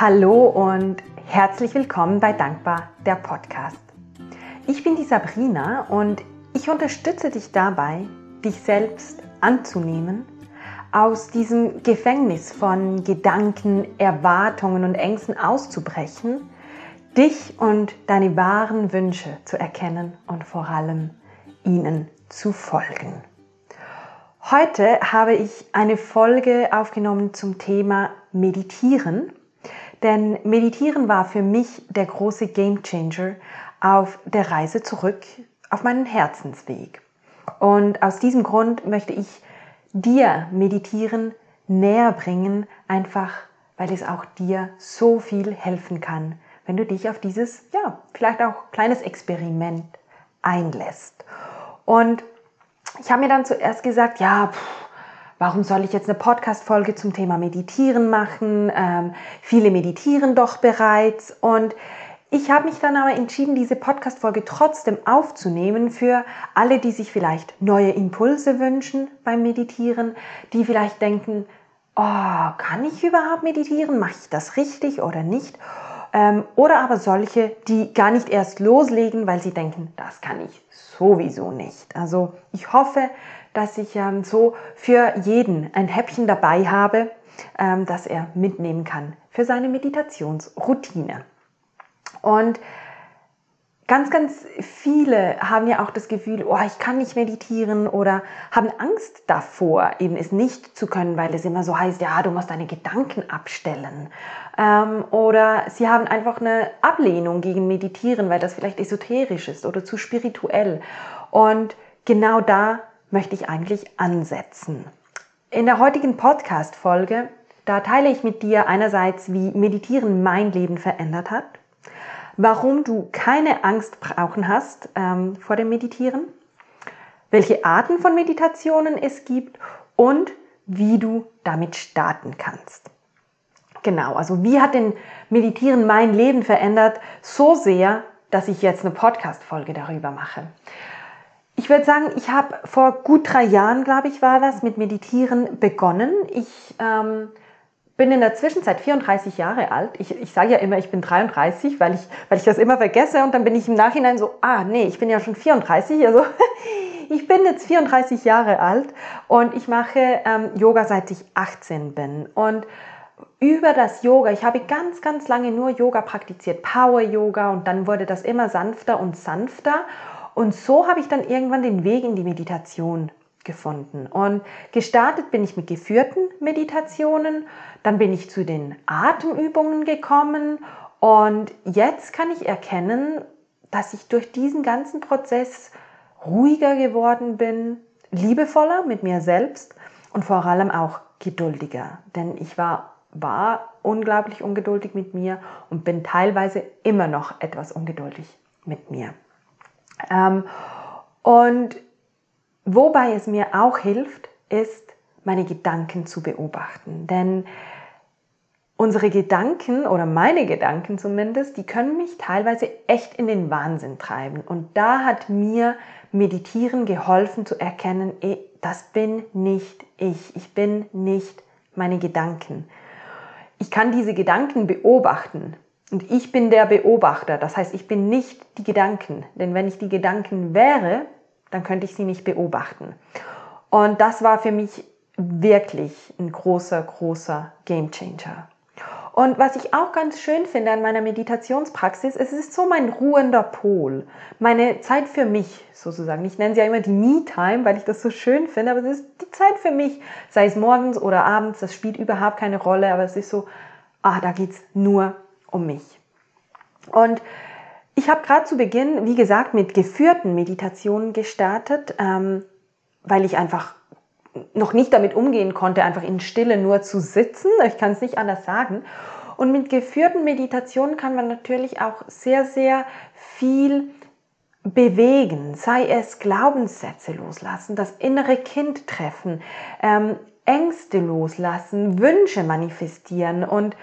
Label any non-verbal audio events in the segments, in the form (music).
Hallo und herzlich willkommen bei Dankbar, der Podcast. Ich bin die Sabrina und ich unterstütze dich dabei, dich selbst anzunehmen, aus diesem Gefängnis von Gedanken, Erwartungen und Ängsten auszubrechen, dich und deine wahren Wünsche zu erkennen und vor allem ihnen zu folgen. Heute habe ich eine Folge aufgenommen zum Thema Meditieren denn Meditieren war für mich der große Gamechanger auf der Reise zurück auf meinen Herzensweg. Und aus diesem Grund möchte ich dir Meditieren näher bringen, einfach weil es auch dir so viel helfen kann, wenn du dich auf dieses, ja, vielleicht auch kleines Experiment einlässt. Und ich habe mir dann zuerst gesagt, ja, pff, warum soll ich jetzt eine Podcast-Folge zum Thema Meditieren machen? Ähm, viele meditieren doch bereits. Und ich habe mich dann aber entschieden, diese Podcast-Folge trotzdem aufzunehmen für alle, die sich vielleicht neue Impulse wünschen beim Meditieren, die vielleicht denken, oh, kann ich überhaupt meditieren? Mache ich das richtig oder nicht? Ähm, oder aber solche, die gar nicht erst loslegen, weil sie denken, das kann ich sowieso nicht. Also ich hoffe, dass ich ähm, so für jeden ein Häppchen dabei habe, ähm, das er mitnehmen kann für seine Meditationsroutine. Und ganz, ganz viele haben ja auch das Gefühl, oh, ich kann nicht meditieren oder haben Angst davor, eben es nicht zu können, weil es immer so heißt, ja, du musst deine Gedanken abstellen. Ähm, oder sie haben einfach eine Ablehnung gegen Meditieren, weil das vielleicht esoterisch ist oder zu spirituell. Und genau da möchte ich eigentlich ansetzen. In der heutigen Podcast-Folge, da teile ich mit dir einerseits, wie Meditieren mein Leben verändert hat, warum du keine Angst brauchen hast ähm, vor dem Meditieren, welche Arten von Meditationen es gibt und wie du damit starten kannst. Genau, also wie hat denn Meditieren mein Leben verändert? So sehr, dass ich jetzt eine Podcast-Folge darüber mache. Ich würde sagen, ich habe vor gut drei Jahren, glaube ich, war das, mit Meditieren begonnen. Ich ähm, bin in der Zwischenzeit 34 Jahre alt. Ich, ich sage ja immer, ich bin 33, weil ich, weil ich das immer vergesse und dann bin ich im Nachhinein so, ah nee, ich bin ja schon 34. Also (laughs) ich bin jetzt 34 Jahre alt und ich mache ähm, Yoga seit ich 18 bin. Und über das Yoga, ich habe ganz, ganz lange nur Yoga praktiziert, Power Yoga und dann wurde das immer sanfter und sanfter. Und so habe ich dann irgendwann den Weg in die Meditation gefunden. Und gestartet bin ich mit geführten Meditationen, dann bin ich zu den Atemübungen gekommen und jetzt kann ich erkennen, dass ich durch diesen ganzen Prozess ruhiger geworden bin, liebevoller mit mir selbst und vor allem auch geduldiger. Denn ich war, war unglaublich ungeduldig mit mir und bin teilweise immer noch etwas ungeduldig mit mir. Ähm, und wobei es mir auch hilft, ist, meine Gedanken zu beobachten. Denn unsere Gedanken oder meine Gedanken zumindest, die können mich teilweise echt in den Wahnsinn treiben. Und da hat mir Meditieren geholfen zu erkennen, ey, das bin nicht ich. Ich bin nicht meine Gedanken. Ich kann diese Gedanken beobachten, und ich bin der Beobachter, das heißt, ich bin nicht die Gedanken, denn wenn ich die Gedanken wäre, dann könnte ich sie nicht beobachten. Und das war für mich wirklich ein großer, großer Gamechanger. Und was ich auch ganz schön finde an meiner Meditationspraxis, es ist so mein ruhender Pol, meine Zeit für mich sozusagen. Ich nenne sie ja immer die Me-Time, weil ich das so schön finde, aber es ist die Zeit für mich, sei es morgens oder abends, das spielt überhaupt keine Rolle, aber es ist so, ah, da geht's nur um mich. Und ich habe gerade zu Beginn, wie gesagt, mit geführten Meditationen gestartet, ähm, weil ich einfach noch nicht damit umgehen konnte, einfach in Stille nur zu sitzen. Ich kann es nicht anders sagen. Und mit geführten Meditationen kann man natürlich auch sehr, sehr viel bewegen, sei es Glaubenssätze loslassen, das innere Kind treffen, ähm, Ängste loslassen, Wünsche manifestieren und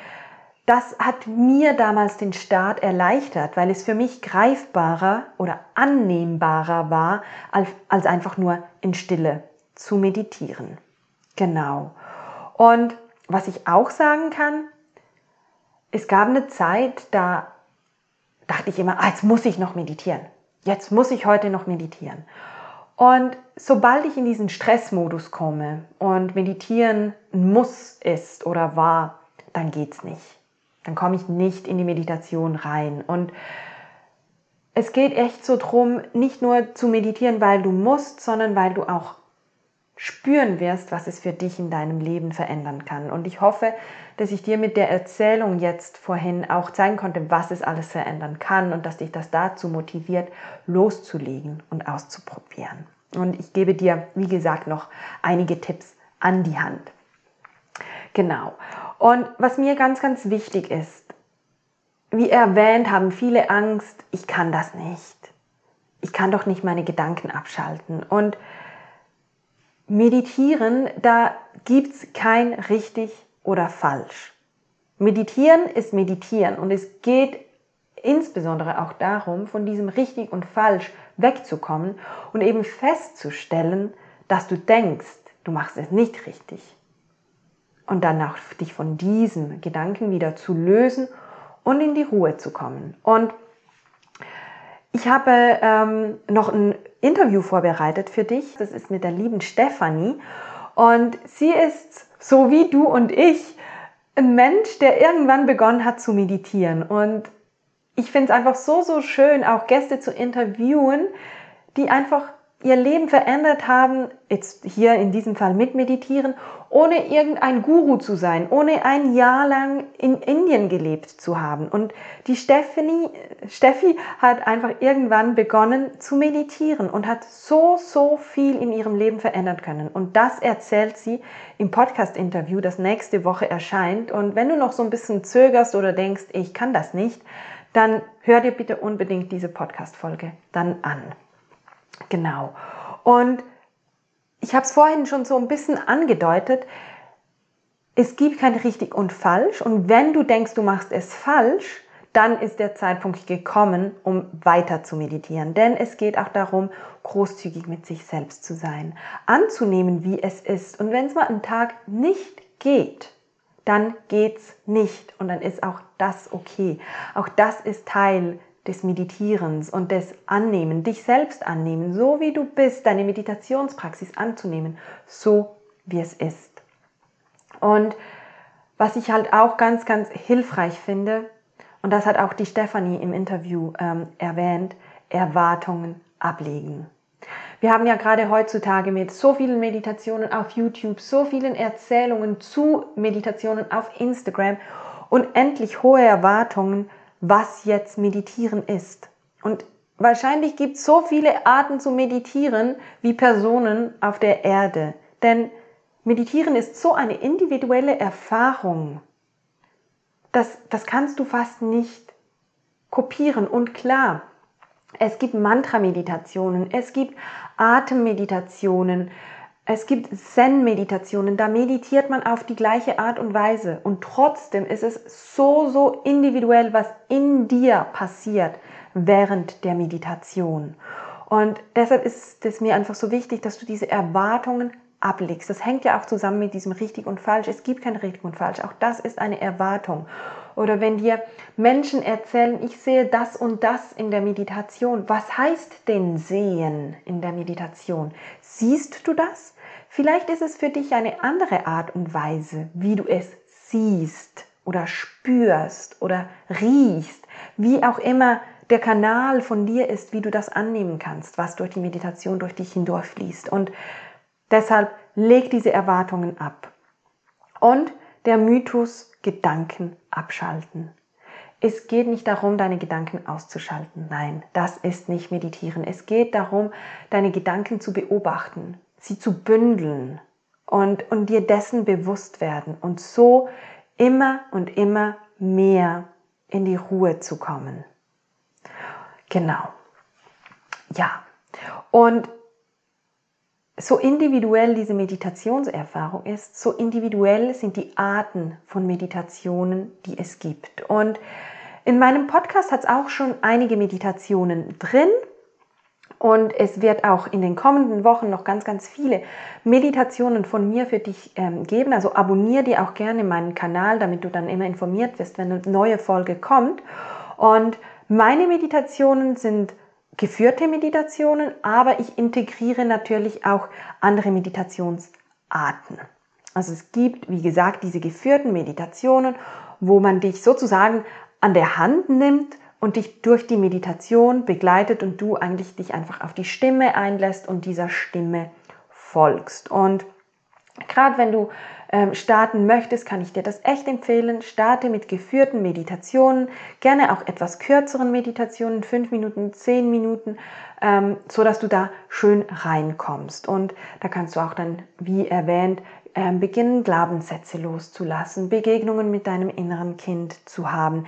das hat mir damals den Start erleichtert, weil es für mich greifbarer oder annehmbarer war, als, einfach nur in Stille zu meditieren. Genau. Und was ich auch sagen kann, es gab eine Zeit, da dachte ich immer, ah, jetzt muss ich noch meditieren. Jetzt muss ich heute noch meditieren. Und sobald ich in diesen Stressmodus komme und meditieren muss ist oder war, dann geht's nicht. Dann komme ich nicht in die Meditation rein. Und es geht echt so drum, nicht nur zu meditieren, weil du musst, sondern weil du auch spüren wirst, was es für dich in deinem Leben verändern kann. Und ich hoffe, dass ich dir mit der Erzählung jetzt vorhin auch zeigen konnte, was es alles verändern kann und dass dich das dazu motiviert, loszulegen und auszuprobieren. Und ich gebe dir, wie gesagt, noch einige Tipps an die Hand. Genau. Und was mir ganz, ganz wichtig ist, wie erwähnt, haben viele Angst, ich kann das nicht. Ich kann doch nicht meine Gedanken abschalten. Und meditieren, da gibt es kein richtig oder falsch. Meditieren ist meditieren und es geht insbesondere auch darum, von diesem richtig und falsch wegzukommen und eben festzustellen, dass du denkst, du machst es nicht richtig. Und danach dich von diesem Gedanken wieder zu lösen und in die Ruhe zu kommen. Und ich habe ähm, noch ein Interview vorbereitet für dich. Das ist mit der lieben Stefanie. Und sie ist, so wie du und ich, ein Mensch, der irgendwann begonnen hat zu meditieren. Und ich finde es einfach so, so schön, auch Gäste zu interviewen, die einfach ihr Leben verändert haben, jetzt hier in diesem Fall mit Meditieren, ohne irgendein Guru zu sein, ohne ein Jahr lang in Indien gelebt zu haben. Und die Stephanie, Steffi hat einfach irgendwann begonnen zu meditieren und hat so, so viel in ihrem Leben verändern können. Und das erzählt sie im Podcast-Interview, das nächste Woche erscheint. Und wenn du noch so ein bisschen zögerst oder denkst, ich kann das nicht, dann hör dir bitte unbedingt diese Podcast-Folge dann an. Genau. Und ich habe es vorhin schon so ein bisschen angedeutet. Es gibt kein richtig und falsch. Und wenn du denkst, du machst es falsch, dann ist der Zeitpunkt gekommen, um weiter zu meditieren. Denn es geht auch darum, großzügig mit sich selbst zu sein, anzunehmen, wie es ist. Und wenn es mal einen Tag nicht geht, dann geht's nicht und dann ist auch das okay. Auch das ist Teil des Meditierens und des Annehmen, dich selbst annehmen, so wie du bist, deine Meditationspraxis anzunehmen, so wie es ist. Und was ich halt auch ganz, ganz hilfreich finde, und das hat auch die Stefanie im Interview ähm, erwähnt, Erwartungen ablegen. Wir haben ja gerade heutzutage mit so vielen Meditationen auf YouTube, so vielen Erzählungen zu Meditationen auf Instagram und endlich hohe Erwartungen was jetzt Meditieren ist. Und wahrscheinlich gibt es so viele Arten zu meditieren wie Personen auf der Erde. Denn Meditieren ist so eine individuelle Erfahrung. Das, das kannst du fast nicht kopieren. Und klar, es gibt Mantra-Meditationen, es gibt Atemmeditationen, es gibt Zen-Meditationen, da meditiert man auf die gleiche Art und Weise und trotzdem ist es so, so individuell, was in dir passiert während der Meditation. Und deshalb ist es mir einfach so wichtig, dass du diese Erwartungen ablegst. Das hängt ja auch zusammen mit diesem richtig und falsch. Es gibt kein richtig und falsch. Auch das ist eine Erwartung. Oder wenn dir Menschen erzählen, ich sehe das und das in der Meditation. Was heißt denn sehen in der Meditation? Siehst du das? Vielleicht ist es für dich eine andere Art und Weise, wie du es siehst oder spürst oder riechst, wie auch immer der Kanal von dir ist, wie du das annehmen kannst, was durch die Meditation durch dich hindurchfließt. Und deshalb leg diese Erwartungen ab. Und der Mythos Gedanken abschalten. Es geht nicht darum, deine Gedanken auszuschalten. Nein, das ist nicht meditieren. Es geht darum, deine Gedanken zu beobachten, sie zu bündeln und, und dir dessen bewusst werden und so immer und immer mehr in die Ruhe zu kommen. Genau. Ja. Und so individuell diese Meditationserfahrung ist, so individuell sind die Arten von Meditationen, die es gibt. Und in meinem Podcast hat es auch schon einige Meditationen drin. Und es wird auch in den kommenden Wochen noch ganz, ganz viele Meditationen von mir für dich ähm, geben. Also abonniere dir auch gerne meinen Kanal, damit du dann immer informiert wirst, wenn eine neue Folge kommt. Und meine Meditationen sind geführte Meditationen, aber ich integriere natürlich auch andere Meditationsarten. Also es gibt, wie gesagt, diese geführten Meditationen, wo man dich sozusagen an der Hand nimmt und dich durch die Meditation begleitet und du eigentlich dich einfach auf die Stimme einlässt und dieser Stimme folgst. Und gerade wenn du ähm, starten möchtest, kann ich dir das echt empfehlen. Starte mit geführten Meditationen, gerne auch etwas kürzeren Meditationen, fünf Minuten, zehn Minuten, ähm, so dass du da schön reinkommst. Und da kannst du auch dann, wie erwähnt, ähm, beginnen, Glaubenssätze loszulassen, Begegnungen mit deinem inneren Kind zu haben,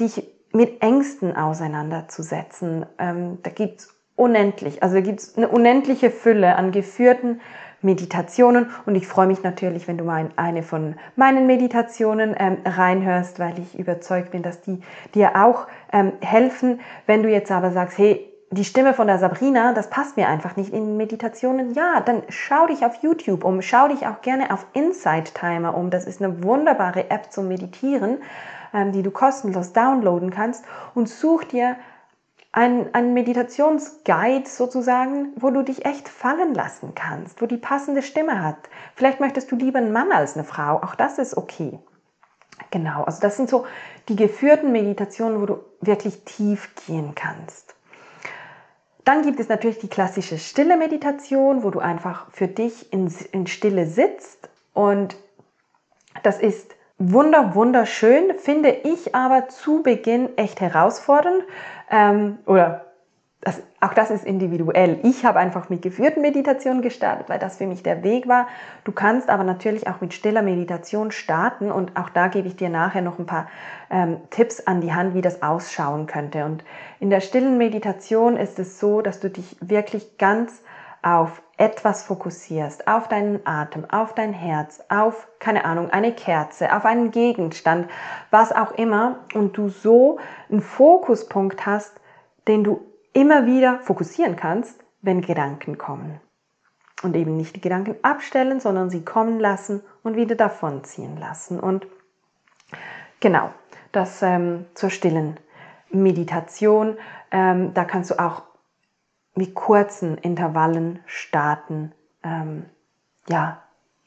dich mit Ängsten auseinanderzusetzen. Ähm, da gibt's unendlich, also da gibt's eine unendliche Fülle an geführten Meditationen und ich freue mich natürlich, wenn du mal in eine von meinen Meditationen ähm, reinhörst, weil ich überzeugt bin, dass die dir auch ähm, helfen. Wenn du jetzt aber sagst, hey, die Stimme von der Sabrina, das passt mir einfach nicht in Meditationen. Ja, dann schau dich auf YouTube um, schau dich auch gerne auf Insight Timer um. Das ist eine wunderbare App zum Meditieren die du kostenlos downloaden kannst und such dir einen, einen Meditationsguide sozusagen, wo du dich echt fallen lassen kannst, wo die passende Stimme hat. Vielleicht möchtest du lieber einen Mann als eine Frau, auch das ist okay. Genau, also das sind so die geführten Meditationen, wo du wirklich tief gehen kannst. Dann gibt es natürlich die klassische stille Meditation, wo du einfach für dich in, in Stille sitzt und das ist wunder, wunderschön, finde ich aber zu Beginn echt herausfordernd. Ähm, oder das, auch das ist individuell. Ich habe einfach mit geführten Meditationen gestartet, weil das für mich der Weg war. Du kannst aber natürlich auch mit stiller Meditation starten und auch da gebe ich dir nachher noch ein paar ähm, Tipps an die Hand, wie das ausschauen könnte. Und in der stillen Meditation ist es so, dass du dich wirklich ganz auf etwas fokussierst, auf deinen Atem, auf dein Herz, auf, keine Ahnung, eine Kerze, auf einen Gegenstand, was auch immer, und du so einen Fokuspunkt hast, den du immer wieder fokussieren kannst, wenn Gedanken kommen. Und eben nicht die Gedanken abstellen, sondern sie kommen lassen und wieder davonziehen lassen. Und genau, das ähm, zur stillen Meditation. Ähm, da kannst du auch mit kurzen Intervallen starten. Ähm, ja,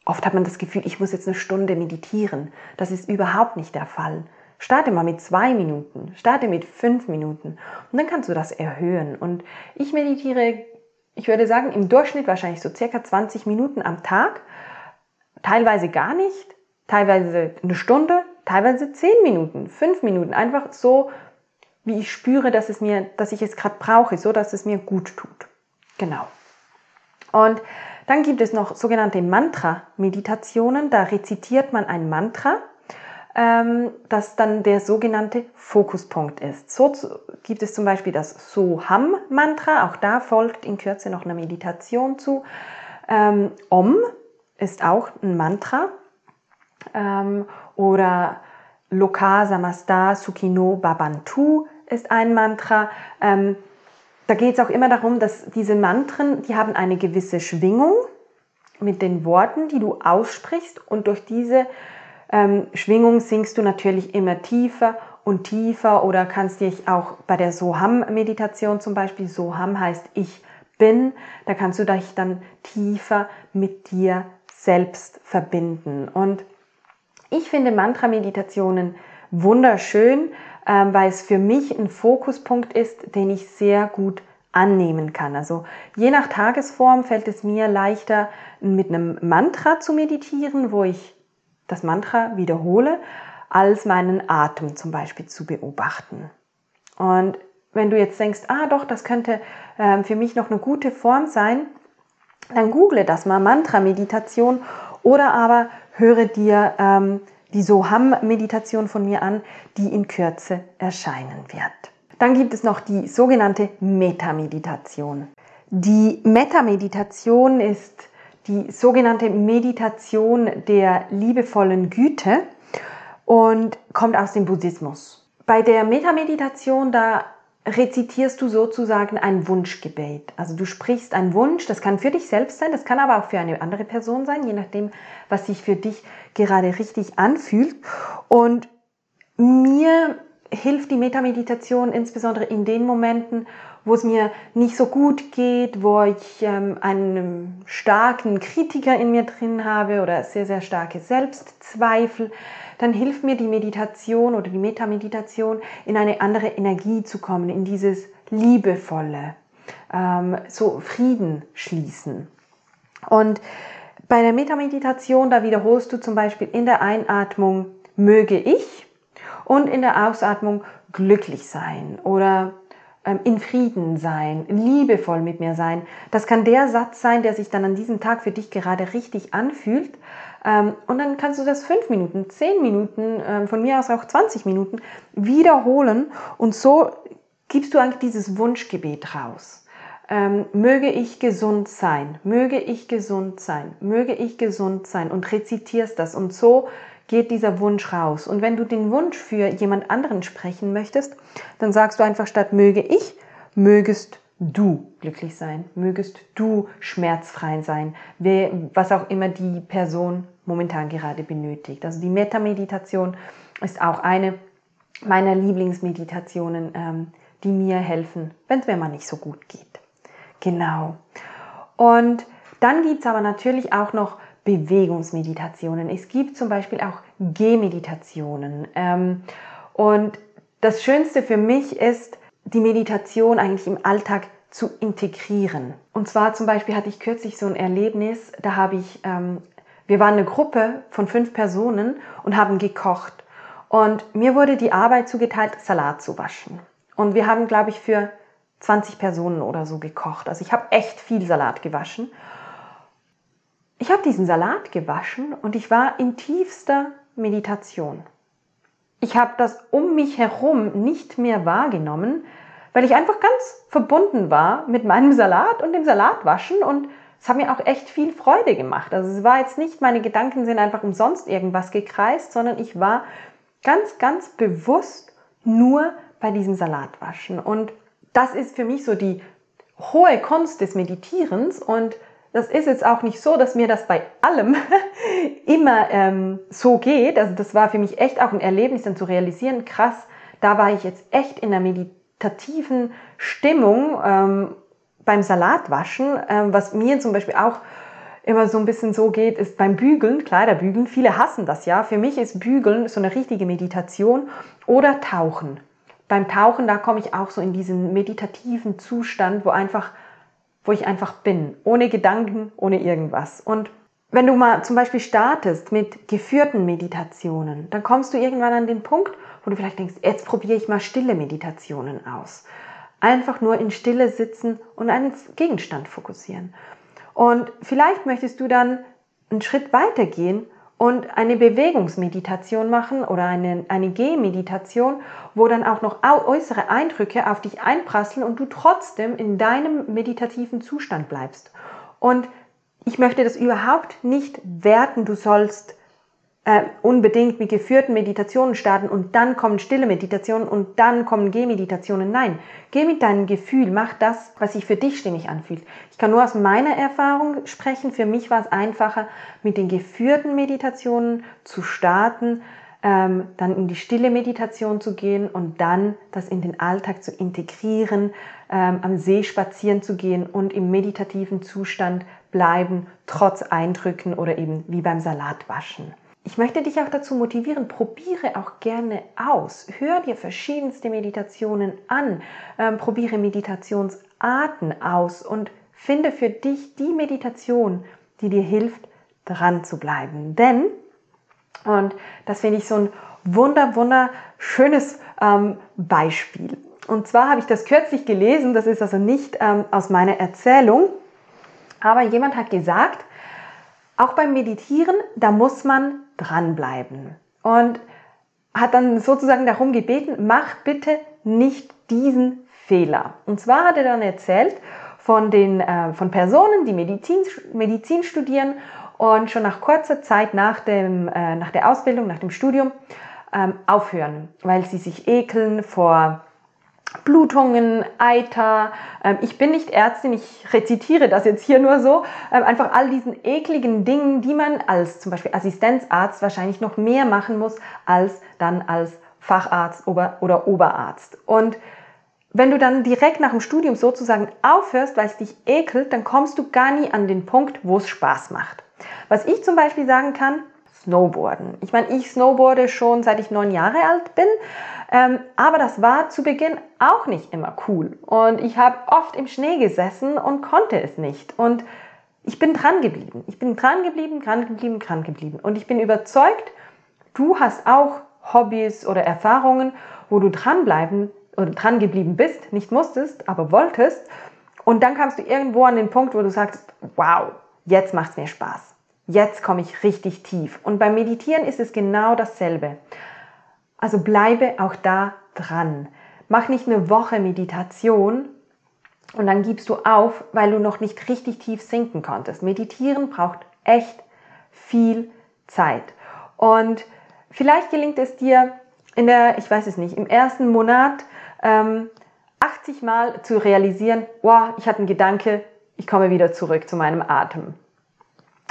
oft hat man das Gefühl, ich muss jetzt eine Stunde meditieren. Das ist überhaupt nicht der Fall. Starte mal mit zwei Minuten, starte mit fünf Minuten und dann kannst du das erhöhen. Und ich meditiere, ich würde sagen, im Durchschnitt wahrscheinlich so circa 20 Minuten am Tag, teilweise gar nicht, teilweise eine Stunde, teilweise zehn Minuten, fünf Minuten, einfach so wie ich spüre, dass es mir, dass ich es gerade brauche, so dass es mir gut tut. Genau. Und dann gibt es noch sogenannte Mantra-Meditationen. Da rezitiert man ein Mantra, ähm, das dann der sogenannte Fokuspunkt ist. So gibt es zum Beispiel das Soham-Mantra. Auch da folgt in Kürze noch eine Meditation zu. Ähm, Om ist auch ein Mantra. Ähm, oder Loka Samasta Sukino Babantu ist ein Mantra. Ähm, da geht es auch immer darum, dass diese Mantren, die haben eine gewisse Schwingung mit den Worten, die du aussprichst und durch diese ähm, Schwingung singst du natürlich immer tiefer und tiefer oder kannst dich auch bei der Soham-Meditation zum Beispiel, Soham heißt ich bin, da kannst du dich dann tiefer mit dir selbst verbinden. Und ich finde Mantra-Meditationen wunderschön, ähm, weil es für mich ein Fokuspunkt ist, den ich sehr gut annehmen kann. Also je nach Tagesform fällt es mir leichter, mit einem Mantra zu meditieren, wo ich das Mantra wiederhole, als meinen Atem zum Beispiel zu beobachten. Und wenn du jetzt denkst, ah doch, das könnte ähm, für mich noch eine gute Form sein, dann google das mal Mantra-Meditation oder aber höre dir ähm, die Soham-Meditation von mir an, die in Kürze erscheinen wird. Dann gibt es noch die sogenannte Meta-Meditation. Die Meta-Meditation ist die sogenannte Meditation der liebevollen Güte und kommt aus dem Buddhismus. Bei der Meta-Meditation, da rezitierst du sozusagen ein Wunschgebet. Also du sprichst einen Wunsch, das kann für dich selbst sein, das kann aber auch für eine andere Person sein, je nachdem, was sich für dich gerade richtig anfühlt. Und mir hilft die Metameditation insbesondere in den Momenten, wo es mir nicht so gut geht, wo ich ähm, einen starken Kritiker in mir drin habe oder sehr, sehr starke Selbstzweifel, dann hilft mir die Meditation oder die Metameditation in eine andere Energie zu kommen, in dieses liebevolle, ähm, so Frieden schließen. Und bei der Metameditation, da wiederholst du zum Beispiel in der Einatmung möge ich und in der Ausatmung glücklich sein oder ähm, in Frieden sein, liebevoll mit mir sein. Das kann der Satz sein, der sich dann an diesem Tag für dich gerade richtig anfühlt. Ähm, und dann kannst du das fünf Minuten, zehn Minuten, ähm, von mir aus auch 20 Minuten wiederholen. Und so gibst du eigentlich dieses Wunschgebet raus. Möge ich gesund sein, möge ich gesund sein, möge ich gesund sein und rezitierst das. Und so geht dieser Wunsch raus. Und wenn du den Wunsch für jemand anderen sprechen möchtest, dann sagst du einfach statt möge ich, mögest du glücklich sein, mögest du schmerzfrei sein, was auch immer die Person momentan gerade benötigt. Also die Metameditation ist auch eine meiner Lieblingsmeditationen, ähm, die mir helfen, wenn es mir mal nicht so gut geht. Genau. Und dann gibt es aber natürlich auch noch Bewegungsmeditationen. Es gibt zum Beispiel auch Gehmeditationen. Ähm, und das Schönste für mich ist, die Meditation eigentlich im Alltag zu integrieren. Und zwar zum Beispiel hatte ich kürzlich so ein Erlebnis, da habe ich, ähm, wir waren eine Gruppe von fünf Personen und haben gekocht. Und mir wurde die Arbeit zugeteilt, Salat zu waschen. Und wir haben, glaube ich, für 20 Personen oder so gekocht. Also ich habe echt viel Salat gewaschen. Ich habe diesen Salat gewaschen und ich war in tiefster Meditation. Ich habe das um mich herum nicht mehr wahrgenommen, weil ich einfach ganz verbunden war mit meinem Salat und dem Salatwaschen und es hat mir auch echt viel Freude gemacht. Also es war jetzt nicht, meine Gedanken sind einfach umsonst irgendwas gekreist, sondern ich war ganz, ganz bewusst nur bei diesem Salatwaschen. Und das ist für mich so die hohe Kunst des Meditierens und das ist jetzt auch nicht so, dass mir das bei allem (laughs) immer ähm, so geht. Also das war für mich echt auch ein Erlebnis, dann zu realisieren, krass, da war ich jetzt echt in einer meditativen Stimmung ähm, beim Salatwaschen, ähm, was mir zum Beispiel auch immer so ein bisschen so geht, ist beim Bügeln, Kleiderbügeln. Viele hassen das ja. Für mich ist Bügeln so eine richtige Meditation oder Tauchen. Beim Tauchen, da komme ich auch so in diesen meditativen Zustand, wo einfach wo ich einfach bin, ohne Gedanken, ohne irgendwas. Und wenn du mal zum Beispiel startest mit geführten Meditationen, dann kommst du irgendwann an den Punkt, wo du vielleicht denkst, jetzt probiere ich mal stille Meditationen aus. Einfach nur in Stille sitzen und einen Gegenstand fokussieren. Und vielleicht möchtest du dann einen Schritt weiter gehen und eine Bewegungsmeditation machen oder eine, eine Gehmeditation, wo dann auch noch äußere Eindrücke auf dich einprasseln und du trotzdem in deinem meditativen Zustand bleibst. Und ich möchte das überhaupt nicht werten. Du sollst äh, unbedingt mit geführten Meditationen starten und dann kommen stille Meditationen und dann kommen Gehmeditationen. Nein, geh mit deinem Gefühl, mach das, was sich für dich stimmig anfühlt. Ich kann nur aus meiner Erfahrung sprechen. Für mich war es einfacher, mit den geführten Meditationen zu starten, ähm, dann in die stille Meditation zu gehen und dann das in den Alltag zu integrieren, ähm, am See spazieren zu gehen und im meditativen Zustand bleiben, trotz Eindrücken oder eben wie beim Salatwaschen. Ich möchte dich auch dazu motivieren, probiere auch gerne aus. Hör dir verschiedenste Meditationen an, ähm, probiere Meditationsarten aus und finde für dich die Meditation, die dir hilft, dran zu bleiben. Denn, und das finde ich so ein wunder, wunderschönes ähm, Beispiel. Und zwar habe ich das kürzlich gelesen, das ist also nicht ähm, aus meiner Erzählung, aber jemand hat gesagt, auch beim Meditieren, da muss man dranbleiben. Und hat dann sozusagen darum gebeten, mach bitte nicht diesen Fehler. Und zwar hat er dann erzählt von den äh, von Personen, die Medizin, Medizin studieren und schon nach kurzer Zeit nach, dem, äh, nach der Ausbildung, nach dem Studium ähm, aufhören, weil sie sich ekeln vor Blutungen, Eiter. Ähm, ich bin nicht Ärztin, ich rezitiere das jetzt hier nur so. Ähm, einfach all diesen ekligen Dingen, die man als zum Beispiel Assistenzarzt wahrscheinlich noch mehr machen muss als dann als Facharzt oder Oberarzt. Und wenn du dann direkt nach dem Studium sozusagen aufhörst, weil es dich ekelt, dann kommst du gar nie an den Punkt, wo es Spaß macht. Was ich zum Beispiel sagen kann, Snowboarden. Ich meine, ich snowboarde schon seit ich neun Jahre alt bin, ähm, aber das war zu Beginn auch nicht immer cool. Und ich habe oft im Schnee gesessen und konnte es nicht. Und ich bin dran geblieben. Ich bin dran geblieben, dran geblieben, dran geblieben. Und ich bin überzeugt, du hast auch Hobbys oder Erfahrungen, wo du dranbleiben oder dran geblieben bist, nicht musstest, aber wolltest. Und dann kamst du irgendwo an den Punkt, wo du sagst, wow, jetzt macht es mir Spaß. Jetzt komme ich richtig tief. Und beim Meditieren ist es genau dasselbe. Also bleibe auch da dran. Mach nicht eine Woche Meditation und dann gibst du auf, weil du noch nicht richtig tief sinken konntest. Meditieren braucht echt viel Zeit. Und vielleicht gelingt es dir in der, ich weiß es nicht, im ersten Monat ähm, 80 Mal zu realisieren, wow, ich hatte einen Gedanke, ich komme wieder zurück zu meinem Atem.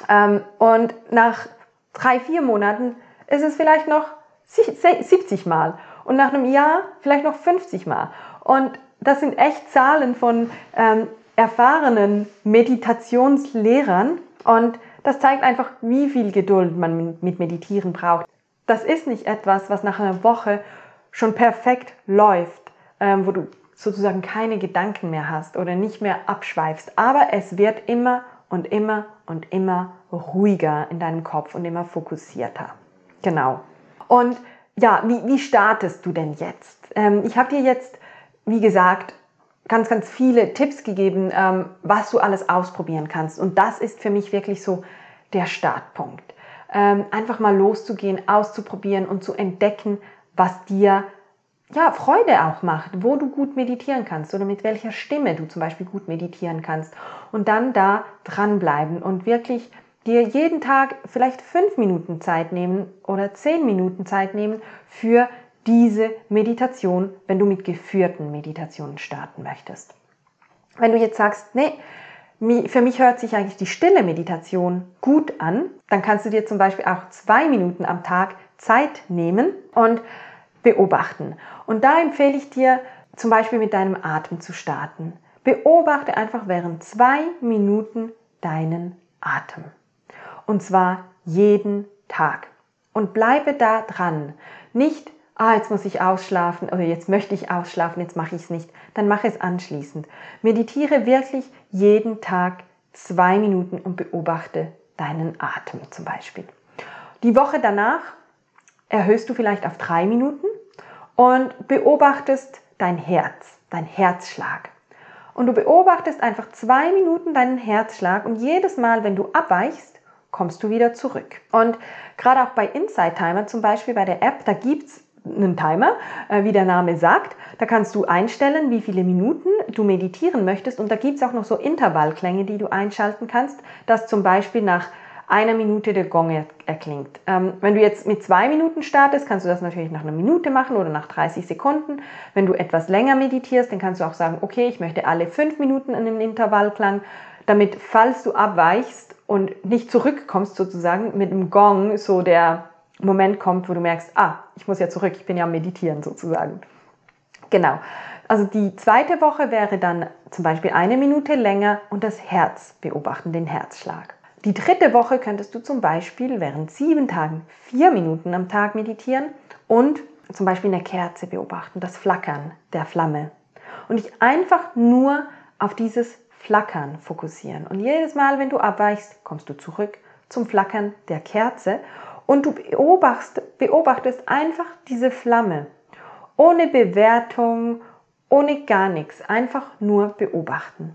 Ähm, und nach drei, vier Monaten ist es vielleicht noch 70 Mal und nach einem Jahr vielleicht noch 50 Mal. Und das sind echt Zahlen von ähm, erfahrenen Meditationslehrern und das zeigt einfach, wie viel Geduld man mit Meditieren braucht. Das ist nicht etwas, was nach einer Woche schon perfekt läuft, ähm, wo du sozusagen keine Gedanken mehr hast oder nicht mehr abschweifst. Aber es wird immer und immer und immer ruhiger in deinem Kopf und immer fokussierter. Genau. Und ja, wie, wie startest du denn jetzt? Ähm, ich habe dir jetzt, wie gesagt, ganz, ganz viele Tipps gegeben, ähm, was du alles ausprobieren kannst. Und das ist für mich wirklich so der Startpunkt. Ähm, einfach mal loszugehen, auszuprobieren und zu entdecken, was dir ja, Freude auch macht, wo du gut meditieren kannst oder mit welcher Stimme du zum Beispiel gut meditieren kannst. Und dann da dranbleiben und wirklich dir jeden Tag vielleicht fünf Minuten Zeit nehmen oder zehn Minuten Zeit nehmen für diese Meditation, wenn du mit geführten Meditationen starten möchtest. Wenn du jetzt sagst, nee, für mich hört sich eigentlich die stille Meditation gut an, dann kannst du dir zum Beispiel auch zwei Minuten am Tag Zeit nehmen und beobachten. Und da empfehle ich dir zum Beispiel mit deinem Atem zu starten. Beobachte einfach während zwei Minuten deinen Atem. Und zwar jeden Tag. Und bleibe da dran. Nicht, ah, jetzt muss ich ausschlafen oder jetzt möchte ich ausschlafen, jetzt mache ich es nicht. Dann mache es anschließend. Meditiere wirklich jeden Tag zwei Minuten und beobachte deinen Atem zum Beispiel. Die Woche danach erhöhst du vielleicht auf drei Minuten und beobachtest dein Herz, dein Herzschlag. Und du beobachtest einfach zwei Minuten deinen Herzschlag und jedes Mal, wenn du abweichst, kommst du wieder zurück. Und gerade auch bei Insight Timer, zum Beispiel bei der App, da gibt es einen Timer, äh, wie der Name sagt. Da kannst du einstellen, wie viele Minuten du meditieren möchtest. Und da gibt es auch noch so Intervallklänge, die du einschalten kannst, dass zum Beispiel nach einer Minute der Gong erklingt. Ähm, wenn du jetzt mit zwei Minuten startest, kannst du das natürlich nach einer Minute machen oder nach 30 Sekunden. Wenn du etwas länger meditierst, dann kannst du auch sagen, okay, ich möchte alle fünf Minuten einen Intervallklang, damit, falls du abweichst und nicht zurückkommst sozusagen, mit dem Gong so der Moment kommt, wo du merkst, ah, ich muss ja zurück, ich bin ja am Meditieren sozusagen. Genau. Also die zweite Woche wäre dann zum Beispiel eine Minute länger und das Herz beobachten, den Herzschlag. Die dritte Woche könntest du zum Beispiel während sieben Tagen vier Minuten am Tag meditieren und zum Beispiel eine Kerze beobachten, das Flackern der Flamme. Und dich einfach nur auf dieses Flackern fokussieren. Und jedes Mal, wenn du abweichst, kommst du zurück zum Flackern der Kerze und du beobachtest, beobachtest einfach diese Flamme. Ohne Bewertung, ohne gar nichts. Einfach nur beobachten.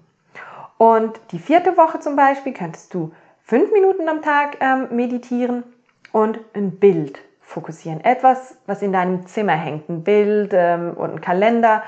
Und die vierte Woche zum Beispiel könntest du fünf Minuten am Tag ähm, meditieren und ein Bild fokussieren. Etwas, was in deinem Zimmer hängt, ein Bild ähm, und ein Kalender.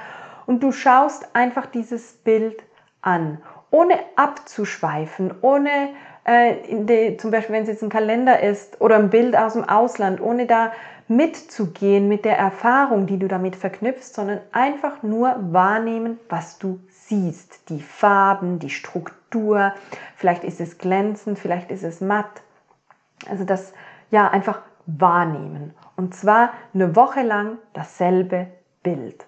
Und du schaust einfach dieses Bild an, ohne abzuschweifen, ohne äh, die, zum Beispiel wenn es jetzt ein Kalender ist oder ein Bild aus dem Ausland, ohne da mitzugehen mit der Erfahrung, die du damit verknüpfst, sondern einfach nur wahrnehmen, was du siehst. Die Farben, die Struktur, vielleicht ist es glänzend, vielleicht ist es matt. Also das, ja, einfach wahrnehmen. Und zwar eine Woche lang dasselbe Bild.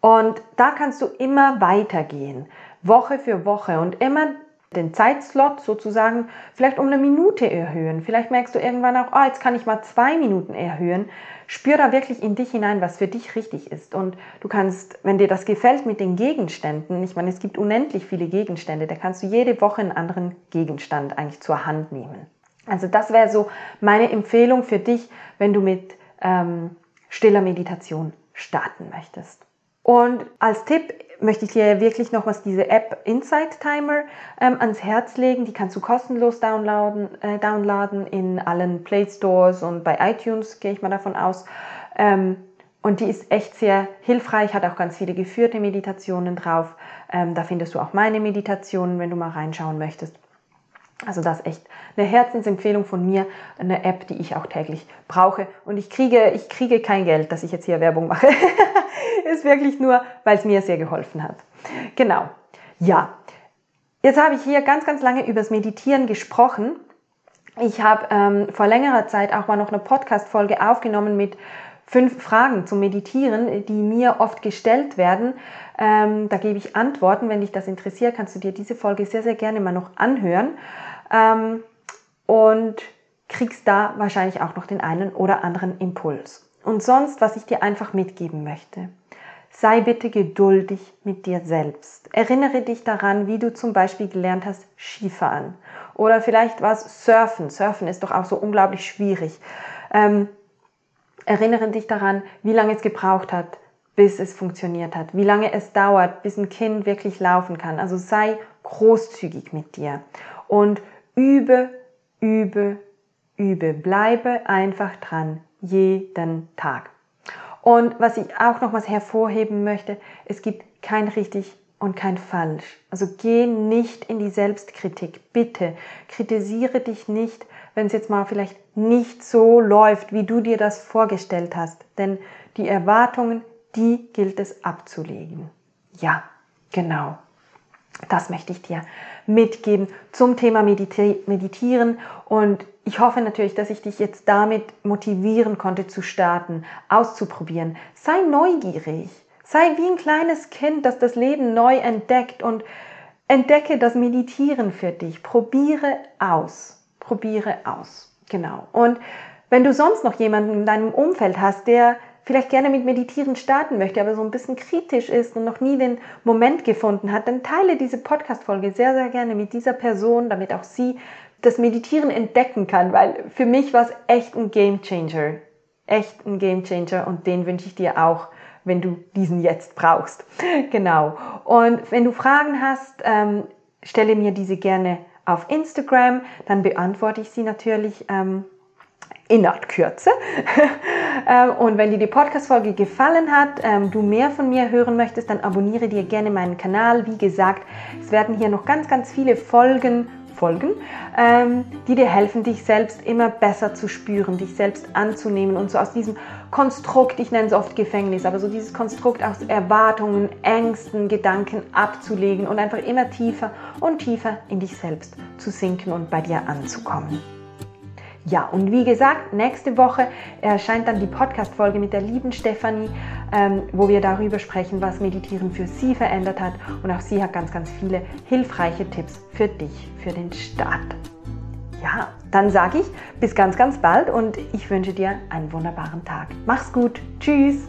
Und da kannst du immer weitergehen, Woche für Woche und immer den Zeitslot sozusagen vielleicht um eine Minute erhöhen. Vielleicht merkst du irgendwann auch, oh, jetzt kann ich mal zwei Minuten erhöhen. Spür da wirklich in dich hinein, was für dich richtig ist. Und du kannst, wenn dir das gefällt mit den Gegenständen, ich meine, es gibt unendlich viele Gegenstände, da kannst du jede Woche einen anderen Gegenstand eigentlich zur Hand nehmen. Also das wäre so meine Empfehlung für dich, wenn du mit ähm, stiller Meditation starten möchtest. Und als Tipp möchte ich dir wirklich nochmals diese App Insight Timer ähm, ans Herz legen. Die kannst du kostenlos downloaden, äh, downloaden in allen Play Stores und bei iTunes, gehe ich mal davon aus. Ähm, und die ist echt sehr hilfreich, hat auch ganz viele geführte Meditationen drauf. Ähm, da findest du auch meine Meditationen, wenn du mal reinschauen möchtest. Also das ist echt eine Herzensempfehlung von mir, eine App, die ich auch täglich brauche. Und ich kriege, ich kriege kein Geld, dass ich jetzt hier Werbung mache. (laughs) ist wirklich nur, weil es mir sehr geholfen hat. Genau. Ja. Jetzt habe ich hier ganz, ganz lange übers Meditieren gesprochen. Ich habe ähm, vor längerer Zeit auch mal noch eine Podcast-Folge aufgenommen mit fünf Fragen zum Meditieren, die mir oft gestellt werden. Ähm, da gebe ich Antworten. Wenn dich das interessiert, kannst du dir diese Folge sehr, sehr gerne mal noch anhören. Ähm, und kriegst da wahrscheinlich auch noch den einen oder anderen Impuls. Und sonst, was ich dir einfach mitgeben möchte. Sei bitte geduldig mit dir selbst. Erinnere dich daran, wie du zum Beispiel gelernt hast, Skifahren. Oder vielleicht was Surfen. Surfen ist doch auch so unglaublich schwierig. Ähm, erinnere dich daran, wie lange es gebraucht hat, bis es funktioniert hat. Wie lange es dauert, bis ein Kind wirklich laufen kann. Also sei großzügig mit dir. Und übe, übe, übe. Bleibe einfach dran. Jeden Tag. Und was ich auch noch was hervorheben möchte, es gibt kein richtig und kein falsch. Also geh nicht in die Selbstkritik. Bitte kritisiere dich nicht, wenn es jetzt mal vielleicht nicht so läuft, wie du dir das vorgestellt hast. Denn die Erwartungen, die gilt es abzulegen. Ja, genau. Das möchte ich dir mitgeben zum Thema Meditieren. Und ich hoffe natürlich, dass ich dich jetzt damit motivieren konnte zu starten, auszuprobieren. Sei neugierig. Sei wie ein kleines Kind, das das Leben neu entdeckt und entdecke das Meditieren für dich. Probiere aus. Probiere aus. Genau. Und wenn du sonst noch jemanden in deinem Umfeld hast, der vielleicht gerne mit Meditieren starten möchte, aber so ein bisschen kritisch ist und noch nie den Moment gefunden hat, dann teile diese Podcast-Folge sehr, sehr gerne mit dieser Person, damit auch sie das Meditieren entdecken kann, weil für mich war es echt ein Game Changer. Echt ein Game Changer und den wünsche ich dir auch, wenn du diesen jetzt brauchst. (laughs) Genau. Und wenn du Fragen hast, ähm, stelle mir diese gerne auf Instagram, dann beantworte ich sie natürlich. Ähm, in Kürze. (laughs) Ähm, und wenn dir die Podcast-Folge gefallen hat, ähm, du mehr von mir hören möchtest, dann abonniere dir gerne meinen Kanal. Wie gesagt, es werden hier noch ganz, ganz viele Folgen folgen, ähm, die dir helfen, dich selbst immer besser zu spüren, dich selbst anzunehmen und so aus diesem Konstrukt, ich nenne es oft Gefängnis, aber so dieses Konstrukt aus Erwartungen, Ängsten, Gedanken abzulegen und einfach immer tiefer und tiefer in dich selbst zu sinken und bei dir anzukommen. Ja, und wie gesagt, nächste Woche erscheint dann die Podcast-Folge mit der lieben Stefanie, ähm, wo wir darüber sprechen, was Meditieren für sie verändert hat. Und auch sie hat ganz, ganz viele hilfreiche Tipps für dich, für den Start. Ja, dann sage ich bis ganz, ganz bald und ich wünsche dir einen wunderbaren Tag. Mach's gut. Tschüss.